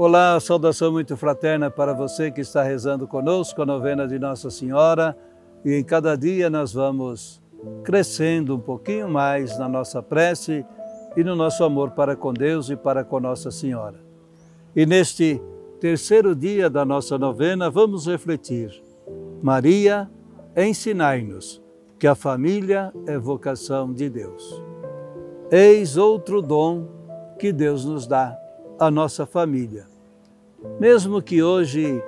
Olá, saudação muito fraterna para você que está rezando conosco a novena de Nossa Senhora e em cada dia nós vamos crescendo um pouquinho mais na nossa prece e no nosso amor para com Deus e para com Nossa Senhora. E neste terceiro dia da nossa novena vamos refletir. Maria, ensinai-nos que a família é vocação de Deus. Eis outro dom que Deus nos dá a nossa família. Mesmo que hoje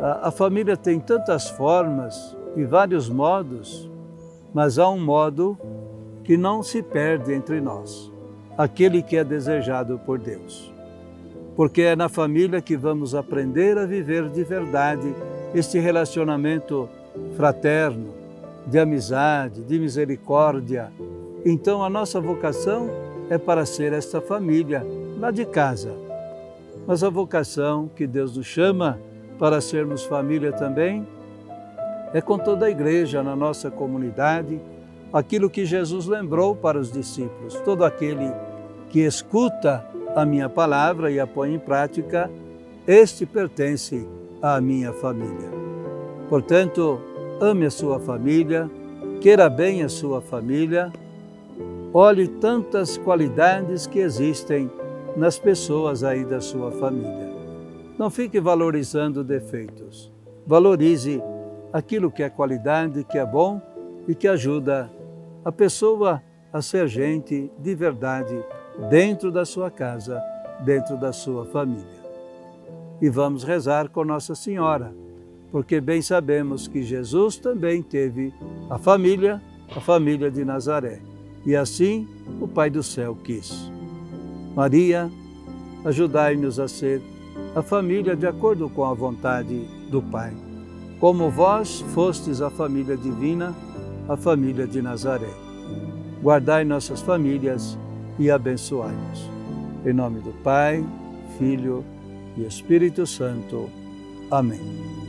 a, a família tem tantas formas e vários modos, mas há um modo que não se perde entre nós, aquele que é desejado por Deus. Porque é na família que vamos aprender a viver de verdade este relacionamento fraterno, de amizade, de misericórdia. Então a nossa vocação é para ser esta família lá de casa. Mas a vocação que Deus nos chama para sermos família também é com toda a igreja na nossa comunidade, aquilo que Jesus lembrou para os discípulos. Todo aquele que escuta a minha palavra e a põe em prática, este pertence à minha família. Portanto, ame a sua família, queira bem a sua família, olhe tantas qualidades que existem nas pessoas aí da sua família. Não fique valorizando defeitos. Valorize aquilo que é qualidade, que é bom e que ajuda a pessoa a ser gente de verdade dentro da sua casa, dentro da sua família. E vamos rezar com Nossa Senhora, porque bem sabemos que Jesus também teve a família, a família de Nazaré. E assim o Pai do céu quis. Maria, ajudai-nos a ser a família de acordo com a vontade do Pai. Como vós fostes a família divina, a família de Nazaré. Guardai nossas famílias e abençoai-nos. Em nome do Pai, Filho e Espírito Santo. Amém.